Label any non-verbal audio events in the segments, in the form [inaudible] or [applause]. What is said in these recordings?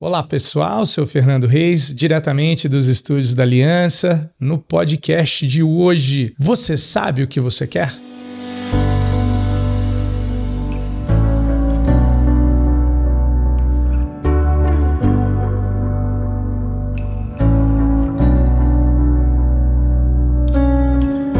Olá pessoal, sou Fernando Reis, diretamente dos estúdios da Aliança, no podcast de hoje. Você sabe o que você quer?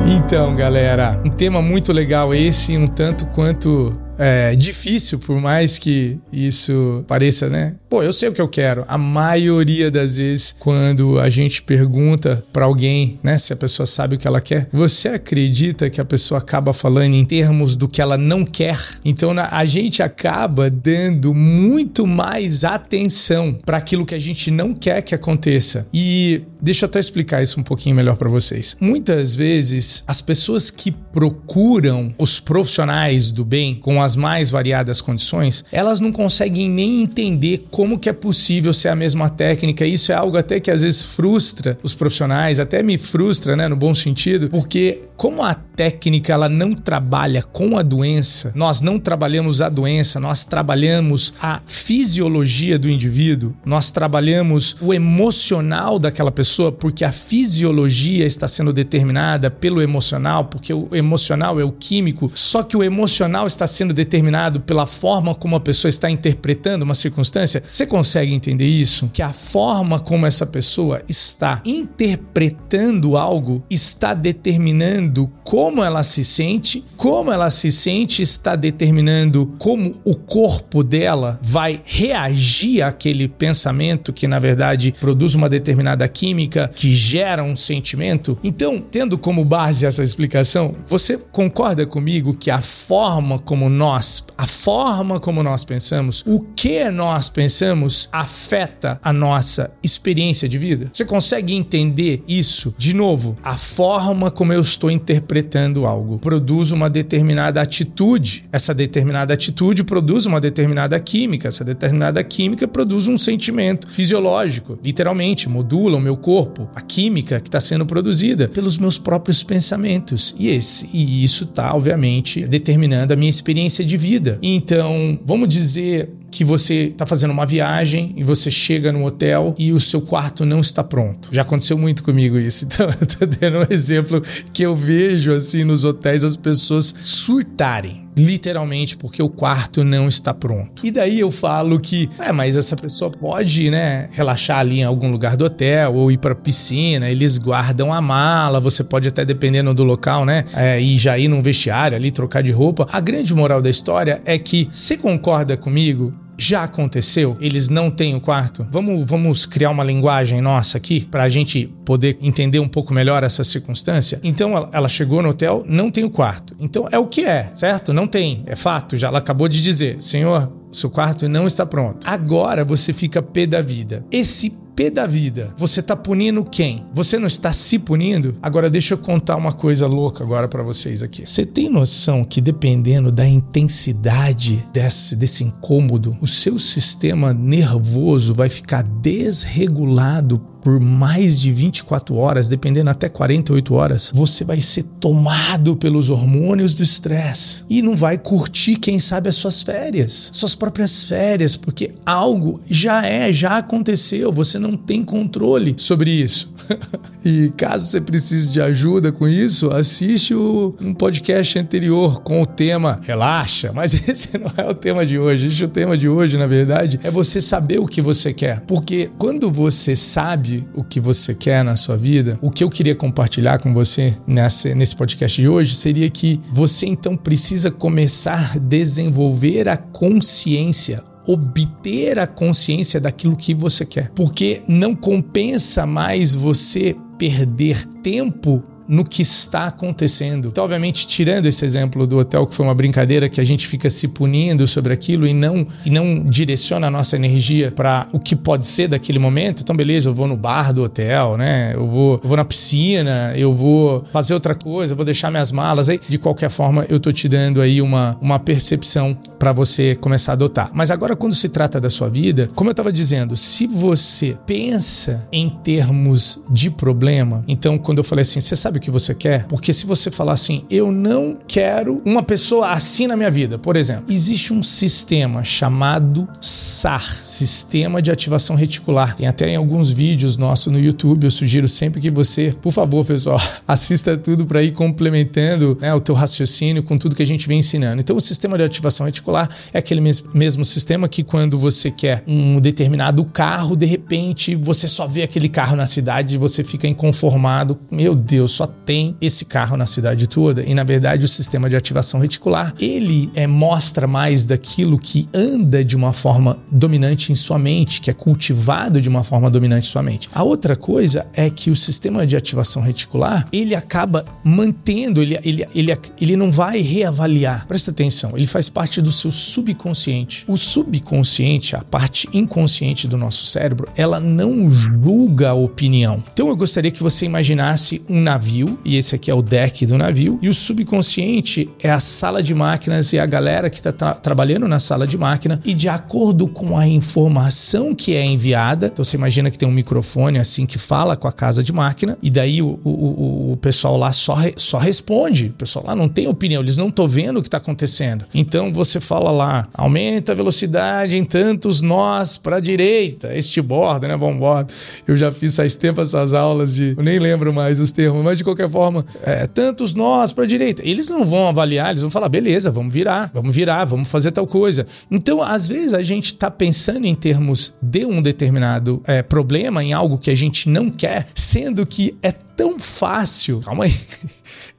Então, galera, um tema muito legal esse, um tanto quanto é, difícil, por mais que isso pareça, né? Pô, eu sei o que eu quero. A maioria das vezes, quando a gente pergunta para alguém, né, se a pessoa sabe o que ela quer, você acredita que a pessoa acaba falando em termos do que ela não quer? Então a gente acaba dando muito mais atenção para aquilo que a gente não quer que aconteça. E deixa eu até explicar isso um pouquinho melhor para vocês. Muitas vezes, as pessoas que procuram os profissionais do bem com as mais variadas condições, elas não conseguem nem entender como que é possível ser a mesma técnica. Isso é algo até que às vezes frustra os profissionais, até me frustra, né, no bom sentido, porque como a técnica ela não trabalha com a doença, nós não trabalhamos a doença, nós trabalhamos a fisiologia do indivíduo, nós trabalhamos o emocional daquela pessoa, porque a fisiologia está sendo determinada pelo emocional, porque o emocional é o químico, só que o emocional está sendo determinado pela forma como a pessoa está interpretando uma circunstância. Você consegue entender isso? Que a forma como essa pessoa está interpretando algo está determinando como ela se sente, como ela se sente está determinando como o corpo dela vai reagir àquele pensamento que na verdade produz uma determinada química que gera um sentimento. Então, tendo como base essa explicação, você concorda comigo que a forma como nós, a forma como nós pensamos, o que nós pensamos pensamos afeta a nossa experiência de vida? Você consegue entender isso? De novo, a forma como eu estou interpretando algo produz uma determinada atitude. Essa determinada atitude produz uma determinada química. Essa determinada química produz um sentimento fisiológico. Literalmente, modula o meu corpo, a química que está sendo produzida pelos meus próprios pensamentos. E, esse, e isso está, obviamente, determinando a minha experiência de vida. Então, vamos dizer que você está fazendo uma viagem e você chega no hotel e o seu quarto não está pronto. Já aconteceu muito comigo isso. [laughs] Então, eu tô dando um exemplo que eu vejo assim nos hotéis as pessoas surtarem literalmente porque o quarto não está pronto. E daí eu falo que, é, mas essa pessoa pode, né, relaxar ali em algum lugar do hotel ou ir para piscina, eles guardam a mala, você pode até dependendo do local, né, é, e já ir num vestiário ali trocar de roupa. A grande moral da história é que, você concorda comigo? Já aconteceu, eles não têm o quarto. Vamos, vamos criar uma linguagem nossa aqui para a gente poder entender um pouco melhor essa circunstância. Então ela chegou no hotel, não tem o quarto. Então é o que é, certo? Não tem, é fato. Já ela acabou de dizer, senhor, seu quarto não está pronto. Agora você fica pé da vida. Esse pé da vida, você tá punindo quem? Você não está se punindo? Agora deixa eu contar uma coisa louca agora para vocês aqui. Você tem noção que dependendo da intensidade desse, desse incômodo, o seu sistema nervoso vai ficar desregulado por mais de 24 horas, dependendo até 48 horas, você vai ser tomado pelos hormônios do estresse e não vai curtir, quem sabe, as suas férias, suas próprias férias, porque algo já é, já aconteceu, você não tem controle sobre isso. E caso você precise de ajuda com isso, assiste o, um podcast anterior com o tema Relaxa, [laughs] mas esse não é o tema de hoje. Esse é o tema de hoje, na verdade, é você saber o que você quer. Porque quando você sabe o que você quer na sua vida, o que eu queria compartilhar com você nessa, nesse podcast de hoje seria que você então precisa começar a desenvolver a consciência obter a consciência daquilo que você quer. Porque não compensa mais você perder tempo no que está acontecendo. Então, obviamente, tirando esse exemplo do hotel, que foi uma brincadeira que a gente fica se punindo sobre aquilo e não, e não direciona a nossa energia para o que pode ser daquele momento. Então, beleza, eu vou no bar do hotel, né? Eu vou, eu vou na piscina, eu vou fazer outra coisa, eu vou deixar minhas malas aí. De qualquer forma, eu tô te dando aí uma, uma percepção para você começar a adotar. Mas agora, quando se trata da sua vida, como eu estava dizendo, se você pensa em termos de problema, então, quando eu falei assim, você sabe o que você quer? Porque se você falar assim, eu não quero uma pessoa assim na minha vida, por exemplo, existe um sistema chamado SAR, Sistema de Ativação Reticular. Tem até em alguns vídeos nossos no YouTube, eu sugiro sempre que você, por favor, pessoal, [laughs] assista tudo para ir complementando né, o teu raciocínio com tudo que a gente vem ensinando. Então, o sistema de ativação reticular é aquele mesmo sistema que quando você quer um determinado carro, de repente você só vê aquele carro na cidade e você fica inconformado. Meu Deus, só tem esse carro na cidade toda. E na verdade, o sistema de ativação reticular ele é, mostra mais daquilo que anda de uma forma dominante em sua mente, que é cultivado de uma forma dominante em sua mente. A outra coisa é que o sistema de ativação reticular ele acaba mantendo, ele, ele, ele, ele não vai reavaliar. Presta atenção, ele faz parte do seu subconsciente. O subconsciente, a parte inconsciente do nosso cérebro, ela não julga a opinião. Então eu gostaria que você imaginasse um navio, e esse aqui é o deck do navio, e o subconsciente é a sala de máquinas e a galera que está tra trabalhando na sala de máquina, e de acordo com a informação que é enviada, então você imagina que tem um microfone assim que fala com a casa de máquina, e daí o, o, o pessoal lá só, re só responde, o pessoal lá não tem opinião, eles não estão vendo o que está acontecendo. Então você fala lá, aumenta a velocidade em tantos nós para a direita, este borda, né, bomborda. Eu já fiz faz tempo essas aulas de, eu nem lembro mais os termos, mas de qualquer forma, é, tantos nós para a direita. Eles não vão avaliar, eles vão falar, beleza, vamos virar, vamos virar, vamos fazer tal coisa. Então, às vezes a gente está pensando em termos de um determinado é, problema, em algo que a gente não quer, sendo que é tão fácil. Calma aí.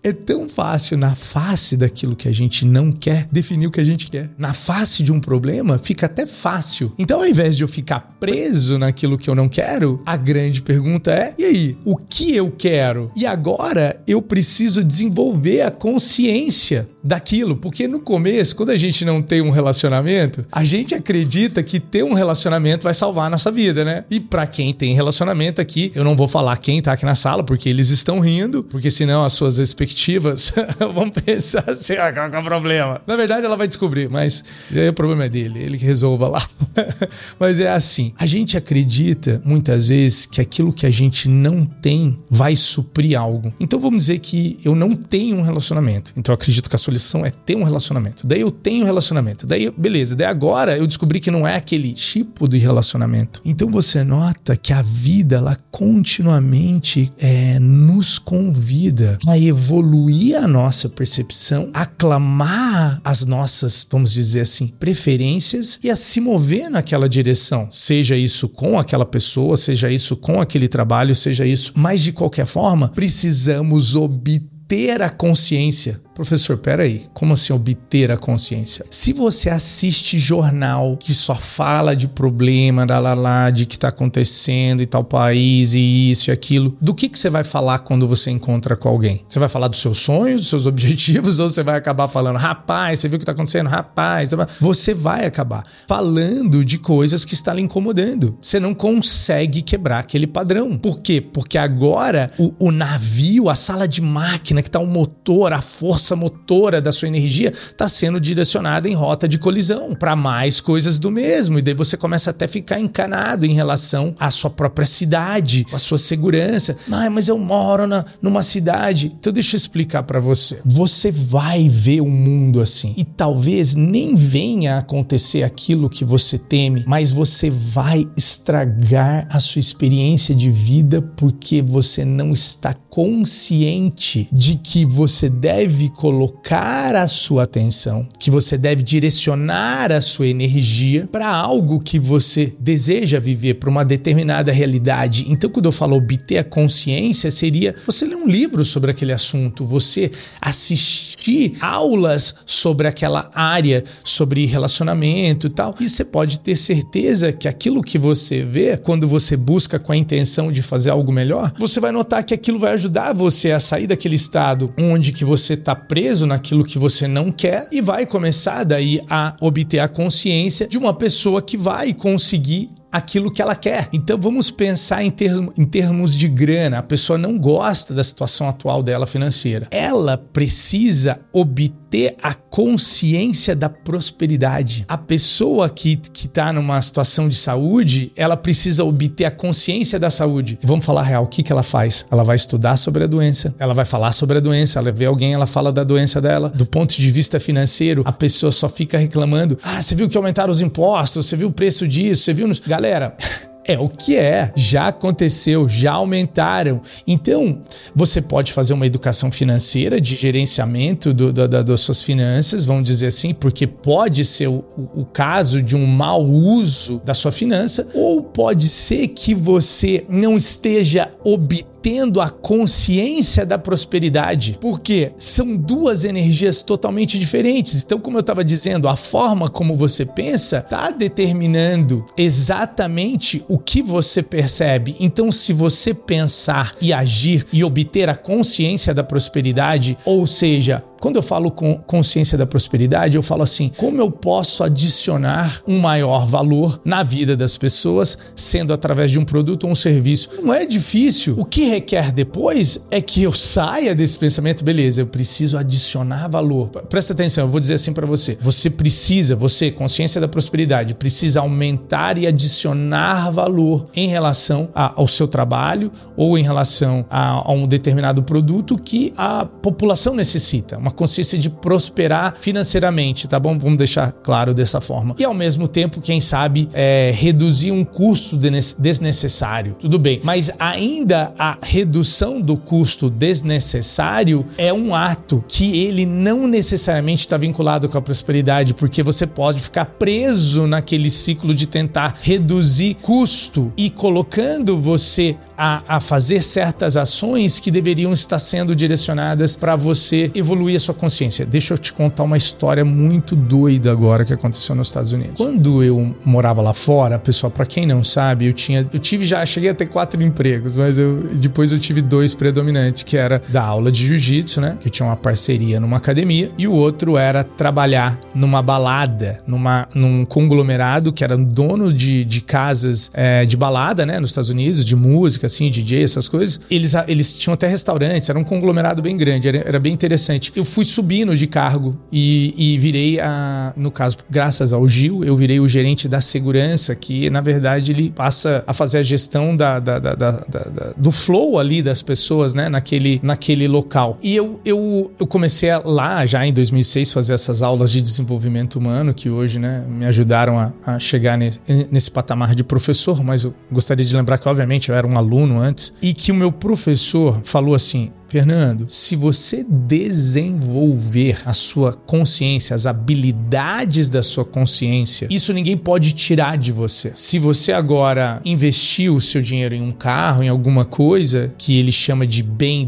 É tão fácil na face daquilo que a gente não quer definir o que a gente quer. Na face de um problema fica até fácil. Então, ao invés de eu ficar preso naquilo que eu não quero, a grande pergunta é: e aí, o que eu quero? E agora eu preciso desenvolver a consciência daquilo, porque no começo, quando a gente não tem um relacionamento, a gente acredita que ter um relacionamento vai salvar a nossa vida, né? E para quem tem relacionamento aqui, eu não vou falar quem tá aqui na sala, porque eles estão rindo, porque senão as suas expectativas [laughs] vão pensar assim, ah, qual é o problema? Na verdade, ela vai descobrir, mas aí o problema é dele, ele que resolva lá. [laughs] mas é assim, a gente acredita muitas vezes que aquilo que a gente não tem vai suprir algo. Então vamos dizer que eu não tenho um relacionamento. Então eu acredito que a solução é ter um relacionamento. Daí eu tenho relacionamento. Daí, beleza. Daí agora eu descobri que não é aquele tipo de relacionamento. Então você nota que a vida, ela continuamente é, nos convida a evoluir a nossa percepção, aclamar as nossas, vamos dizer assim, preferências e a se mover naquela direção. Seja isso com aquela pessoa, seja isso com aquele trabalho, seja isso. Mas de qualquer forma, precisamos obter a consciência Professor, peraí, como assim obter a consciência? Se você assiste jornal que só fala de problema, da lá, lá, de que está acontecendo e tal país e isso e aquilo, do que, que você vai falar quando você encontra com alguém? Você vai falar dos seus sonhos, dos seus [laughs] objetivos, ou você vai acabar falando, rapaz, você viu o que está acontecendo? Rapaz, você vai acabar falando de coisas que está lhe incomodando. Você não consegue quebrar aquele padrão. Por quê? Porque agora o, o navio, a sala de máquina, que está o motor, a força força motora da sua energia está sendo direcionada em rota de colisão para mais coisas do mesmo. E daí você começa até a ficar encanado em relação à sua própria cidade, à sua segurança. Ah, mas eu moro na, numa cidade. Então deixa eu explicar para você. Você vai ver o mundo assim. E talvez nem venha a acontecer aquilo que você teme, mas você vai estragar a sua experiência de vida porque você não está consciente de que você deve colocar a sua atenção, que você deve direcionar a sua energia para algo que você deseja viver, para uma determinada realidade. Então, quando eu falo obter a consciência, seria você ler um livro sobre aquele assunto, você assistir aulas sobre aquela área, sobre relacionamento e tal. E você pode ter certeza que aquilo que você vê, quando você busca com a intenção de fazer algo melhor, você vai notar que aquilo vai ajudar você a sair daquele estado onde que você está preso naquilo que você não quer e vai começar daí a obter a consciência de uma pessoa que vai conseguir aquilo que ela quer. Então vamos pensar em, termo, em termos de grana. A pessoa não gosta da situação atual dela financeira. Ela precisa obter obter a consciência da prosperidade. A pessoa que, que tá numa situação de saúde, ela precisa obter a consciência da saúde. Vamos falar real, o que, que ela faz? Ela vai estudar sobre a doença, ela vai falar sobre a doença, ela vê alguém, ela fala da doença dela. Do ponto de vista financeiro, a pessoa só fica reclamando: ah, você viu que aumentaram os impostos, você viu o preço disso, você viu. Galera. [laughs] É o que é, já aconteceu, já aumentaram. Então, você pode fazer uma educação financeira de gerenciamento do, do, da, das suas finanças, vamos dizer assim, porque pode ser o, o caso de um mau uso da sua finança, ou pode ser que você não esteja obtendo tendo a consciência da prosperidade, porque são duas energias totalmente diferentes. Então, como eu estava dizendo, a forma como você pensa está determinando exatamente o que você percebe. Então, se você pensar e agir e obter a consciência da prosperidade, ou seja, quando eu falo com consciência da prosperidade, eu falo assim: como eu posso adicionar um maior valor na vida das pessoas, sendo através de um produto ou um serviço? Não é difícil. O que requer depois é que eu saia desse pensamento, beleza, eu preciso adicionar valor. Presta atenção, eu vou dizer assim para você: você precisa, você, consciência da prosperidade, precisa aumentar e adicionar valor em relação a, ao seu trabalho ou em relação a, a um determinado produto que a população necessita. Uma uma consciência de prosperar financeiramente, tá bom? Vamos deixar claro dessa forma. E ao mesmo tempo, quem sabe, é, reduzir um custo desnecessário. Tudo bem, mas ainda a redução do custo desnecessário é um ato que ele não necessariamente está vinculado com a prosperidade, porque você pode ficar preso naquele ciclo de tentar reduzir custo e colocando você a, a fazer certas ações que deveriam estar sendo direcionadas para você evoluir a sua consciência. Deixa eu te contar uma história muito doida agora que aconteceu nos Estados Unidos. Quando eu morava lá fora, pessoal, para quem não sabe, eu tinha, eu tive já, cheguei a ter quatro empregos, mas eu depois eu tive dois predominantes, que era da aula de jiu-jitsu, né? Que tinha uma parceria numa academia, e o outro era trabalhar numa balada, numa, num conglomerado que era dono de, de casas é, de balada, né? Nos Estados Unidos, de música, assim, DJ, essas coisas. Eles, eles tinham até restaurantes, era um conglomerado bem grande, era, era bem interessante. Eu fui subindo de cargo e, e virei a, no caso, graças ao Gil, eu virei o gerente da segurança, que na verdade ele passa a fazer a gestão da, da, da, da do flow ali das pessoas, né, naquele, naquele local. E eu, eu, eu comecei a, lá já em 2006 fazer essas aulas de desenvolvimento humano que hoje, né, me ajudaram a, a chegar nesse, nesse patamar de professor, mas eu gostaria de lembrar que obviamente eu era um aluno antes e que o meu professor falou assim: Fernando, se você desenvolver a sua consciência, as habilidades da sua consciência, isso ninguém pode tirar de você. Se você agora investiu o seu dinheiro em um carro, em alguma coisa que ele chama de bem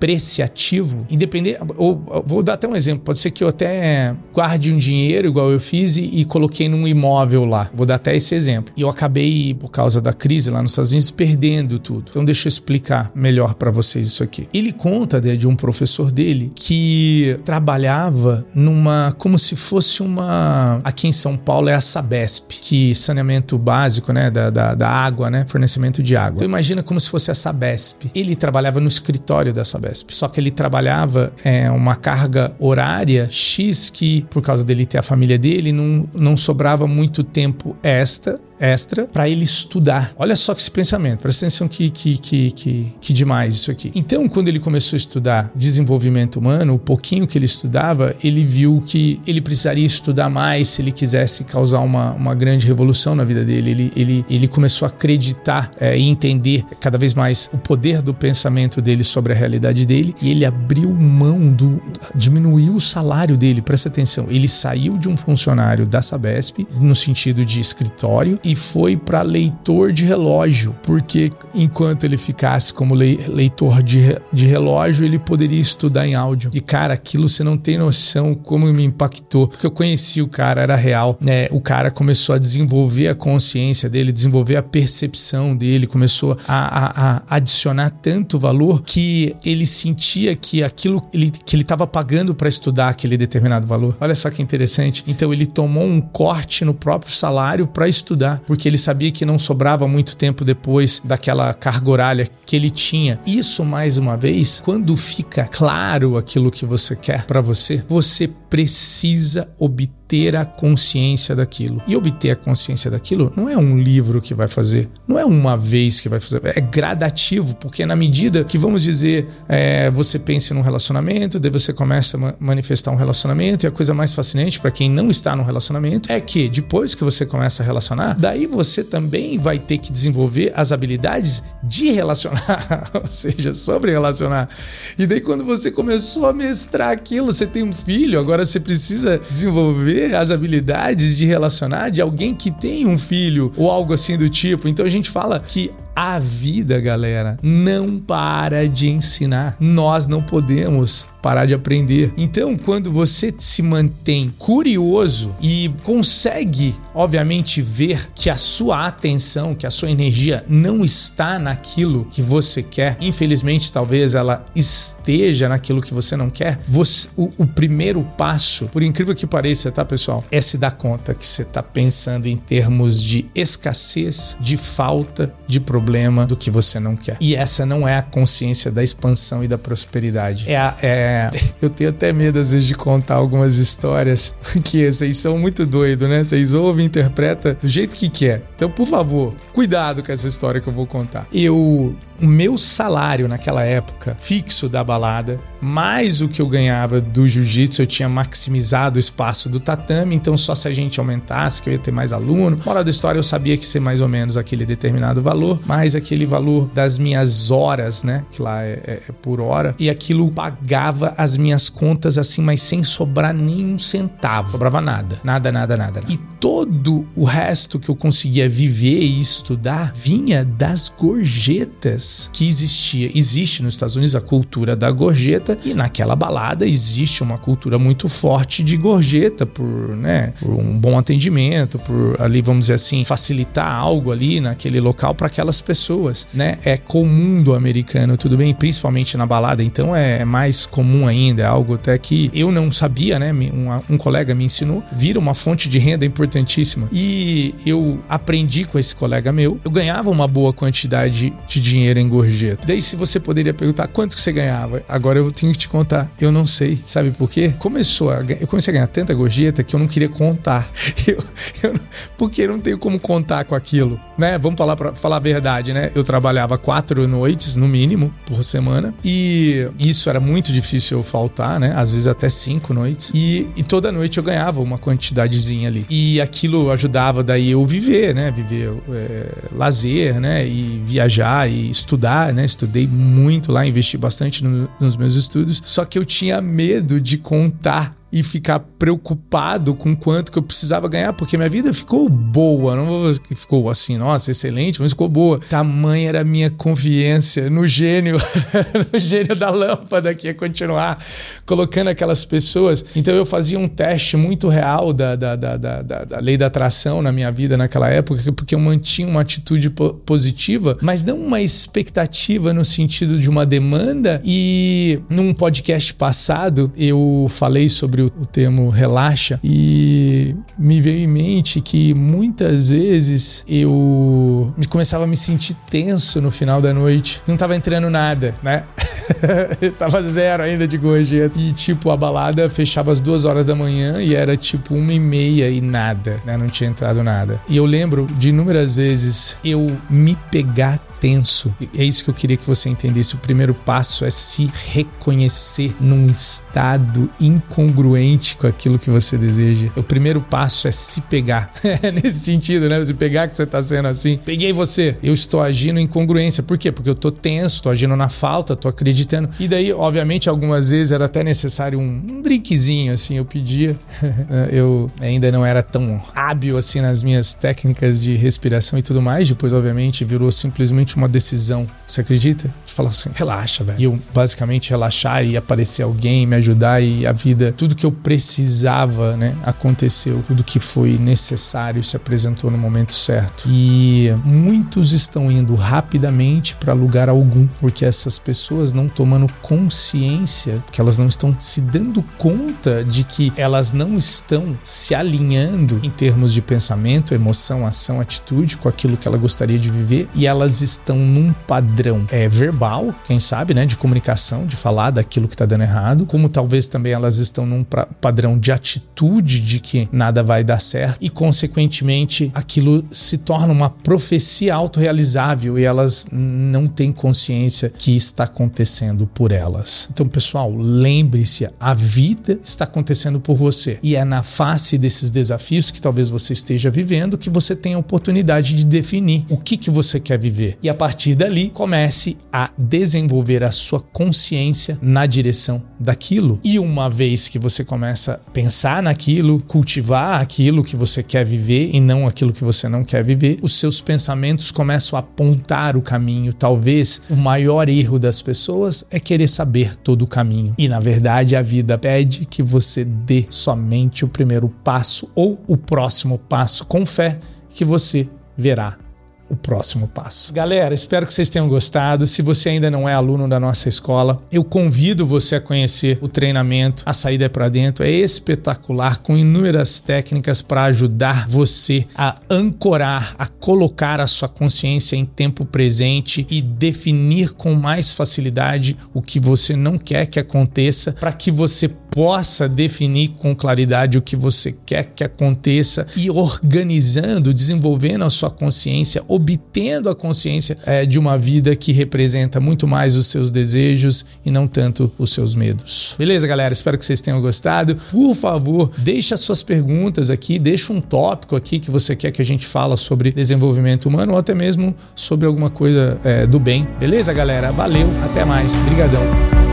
depreciativo, independente. Ou, vou dar até um exemplo. Pode ser que eu até guarde um dinheiro, igual eu fiz, e, e coloquei num imóvel lá. Vou dar até esse exemplo. E eu acabei, por causa da crise lá nos Estados Unidos, perdendo tudo. Então, deixa eu explicar melhor para vocês isso aqui. Ele conta né, de um professor dele que trabalhava numa. como se fosse uma. Aqui em São Paulo é a Sabesp, que saneamento básico, né? Da, da, da água, né? Fornecimento de água. Então imagina como se fosse a Sabesp. Ele trabalhava no escritório da Sabesp, só que ele trabalhava é, uma carga horária X que, por causa dele ter a família dele, não, não sobrava muito tempo extra extra para ele estudar. Olha só que esse pensamento, presta atenção que, que, que, que, que demais isso aqui. Então, quando ele começou a estudar desenvolvimento humano, o pouquinho que ele estudava, ele viu que ele precisaria estudar mais se ele quisesse causar uma, uma grande revolução na vida dele. Ele, ele, ele começou a acreditar é, e entender cada vez mais o poder do pensamento dele sobre a realidade dele e ele abriu mão do. diminuiu o salário dele. Presta atenção, ele saiu de um funcionário da Sabesp, no sentido de escritório, foi para leitor de relógio, porque enquanto ele ficasse como leitor de, de relógio, ele poderia estudar em áudio. E cara, aquilo você não tem noção como me impactou, porque eu conheci o cara, era real, né? O cara começou a desenvolver a consciência dele, desenvolver a percepção dele, começou a, a, a adicionar tanto valor que ele sentia que aquilo ele, que ele estava pagando para estudar aquele determinado valor. Olha só que interessante. Então ele tomou um corte no próprio salário para estudar porque ele sabia que não sobrava muito tempo depois daquela carga horária que ele tinha. Isso, mais uma vez, quando fica claro aquilo que você quer para você, você precisa obter ter a consciência daquilo. E obter a consciência daquilo não é um livro que vai fazer, não é uma vez que vai fazer, é gradativo, porque na medida que, vamos dizer, é, você pensa num relacionamento, daí você começa a manifestar um relacionamento, e a coisa mais fascinante para quem não está no relacionamento é que depois que você começa a relacionar, daí você também vai ter que desenvolver as habilidades de relacionar, [laughs] ou seja, sobre relacionar. E daí quando você começou a mestrar aquilo, você tem um filho, agora você precisa desenvolver as habilidades de relacionar de alguém que tem um filho ou algo assim do tipo. Então a gente fala que a vida, galera, não para de ensinar. Nós não podemos parar de aprender. Então, quando você se mantém curioso e consegue, obviamente, ver que a sua atenção, que a sua energia não está naquilo que você quer, infelizmente, talvez ela esteja naquilo que você não quer, você, o, o primeiro passo, por incrível que pareça, tá, pessoal, é se dar conta que você está pensando em termos de escassez, de falta, de problema do que você não quer. E essa não é a consciência da expansão e da prosperidade. É, a, é é, eu tenho até medo às vezes de contar algumas histórias [laughs] que vocês são muito doidos, né? Vocês ouvem interpretam do jeito que quer. Então, por favor, cuidado com essa história que eu vou contar. Eu o meu salário naquela época, fixo da balada, mais o que eu ganhava do jiu-jitsu, eu tinha maximizado o espaço do tatame, então só se a gente aumentasse, que eu ia ter mais aluno. Fora da história, eu sabia que ser mais ou menos aquele determinado valor, mais aquele valor das minhas horas, né? Que lá é, é, é por hora, e aquilo pagava as minhas contas assim, mas sem sobrar nenhum centavo. Sobrava nada. Nada, nada, nada. nada. E todo o resto que eu conseguia viver e estudar vinha das gorjetas que existia. Existe nos Estados Unidos a cultura da gorjeta e naquela balada existe uma cultura muito forte de gorjeta por, né, por um bom atendimento, por ali vamos dizer assim facilitar algo ali naquele local para aquelas pessoas, né? É comum do americano, tudo bem, principalmente na balada, então é mais comum ainda, é algo até que eu não sabia, né? Um, um colega me ensinou, vira uma fonte de renda importantíssima e eu aprendi com esse colega meu. Eu ganhava uma boa quantidade de dinheiro em gorjeta. Daí se você poderia perguntar quanto que você ganhava, agora eu tenho que te contar. Eu não sei. Sabe por quê? Começou a, eu comecei a ganhar tanta gorjeta que eu não queria contar. [laughs] Eu, eu, porque eu não tenho como contar com aquilo, né? Vamos falar para falar a verdade, né? Eu trabalhava quatro noites no mínimo por semana e isso era muito difícil eu faltar, né? Às vezes até cinco noites e, e toda noite eu ganhava uma quantidadezinha ali e aquilo ajudava daí eu viver, né? Viver é, lazer, né? E viajar e estudar estudar, né? Estudei muito lá, investi bastante no, nos meus estudos. Só que eu tinha medo de contar e ficar preocupado com quanto que eu precisava ganhar, porque minha vida ficou boa, não ficou assim, nossa, excelente, mas ficou boa. Tamanha era a minha confiança no gênio, [laughs] no gênio da lâmpada que ia continuar colocando aquelas pessoas. Então eu fazia um teste muito real da, da, da, da, da lei da atração na minha vida naquela época, porque eu mantinha uma atitude positiva, mas não uma expectativa no sentido de uma demanda. E num podcast passado eu falei sobre sobre o, termo relaxa e me veio em mente que muitas vezes eu começava a me sentir tenso no final da noite. Não tava entrando nada, né? [laughs] tava zero ainda de gorjeta. E tipo, a balada fechava às duas horas da manhã e era tipo uma e meia e nada, né? Não tinha entrado nada. E eu lembro de inúmeras vezes eu me pegar tenso. É isso que eu queria que você entendesse. O primeiro passo é se reconhecer num estado incongruente com aquilo que você deseja. O primeiro passo é se pegar. [laughs] Nesse sentido, né? Você pegar que você tá sendo assim. Peguei você. Eu estou agindo em congruência. Por quê? Porque eu tô tenso, tô agindo na falta, tô acreditando. E daí, obviamente, algumas vezes era até necessário um, um drinkzinho, assim, eu pedia. [laughs] eu ainda não era tão hábil assim nas minhas técnicas de respiração e tudo mais. Depois, obviamente, virou simplesmente uma decisão. Você acredita? Falar assim, relaxa, velho. E eu basicamente relaxar e aparecer alguém, me ajudar e a vida, tudo que eu precisava, né, aconteceu. Tudo que foi necessário se apresentou no momento certo. E muitos estão indo rapidamente para lugar algum, porque essas pessoas não tomando consciência, que elas não estão se dando conta de que elas não estão se alinhando em termos de pensamento, emoção, ação, atitude com aquilo que ela gostaria de viver e elas estão num padrão é, verbal, quem sabe, né, de comunicação, de falar daquilo que está dando errado, como talvez também elas estão num padrão de atitude de que nada vai dar certo e consequentemente aquilo se torna uma profecia autorrealizável e elas não têm consciência que está acontecendo por elas. Então, pessoal, lembre-se, a vida está acontecendo por você e é na face desses desafios que talvez você esteja vivendo que você tem a oportunidade de definir o que que você quer viver. E a partir dali, comece desenvolver a sua consciência na direção daquilo. E uma vez que você começa a pensar naquilo, cultivar aquilo que você quer viver e não aquilo que você não quer viver, os seus pensamentos começam a apontar o caminho. Talvez o maior erro das pessoas é querer saber todo o caminho. E na verdade, a vida pede que você dê somente o primeiro passo ou o próximo passo com fé que você verá o próximo passo. Galera, espero que vocês tenham gostado. Se você ainda não é aluno da nossa escola, eu convido você a conhecer o treinamento A Saída é para Dentro. É espetacular, com inúmeras técnicas para ajudar você a ancorar, a colocar a sua consciência em tempo presente e definir com mais facilidade o que você não quer que aconteça para que você possa definir com claridade o que você quer que aconteça e organizando, desenvolvendo a sua consciência, obtendo a consciência é, de uma vida que representa muito mais os seus desejos e não tanto os seus medos. Beleza, galera? Espero que vocês tenham gostado. Por favor, deixe as suas perguntas aqui, deixe um tópico aqui que você quer que a gente fala sobre desenvolvimento humano ou até mesmo sobre alguma coisa é, do bem. Beleza, galera? Valeu, até mais. Obrigadão.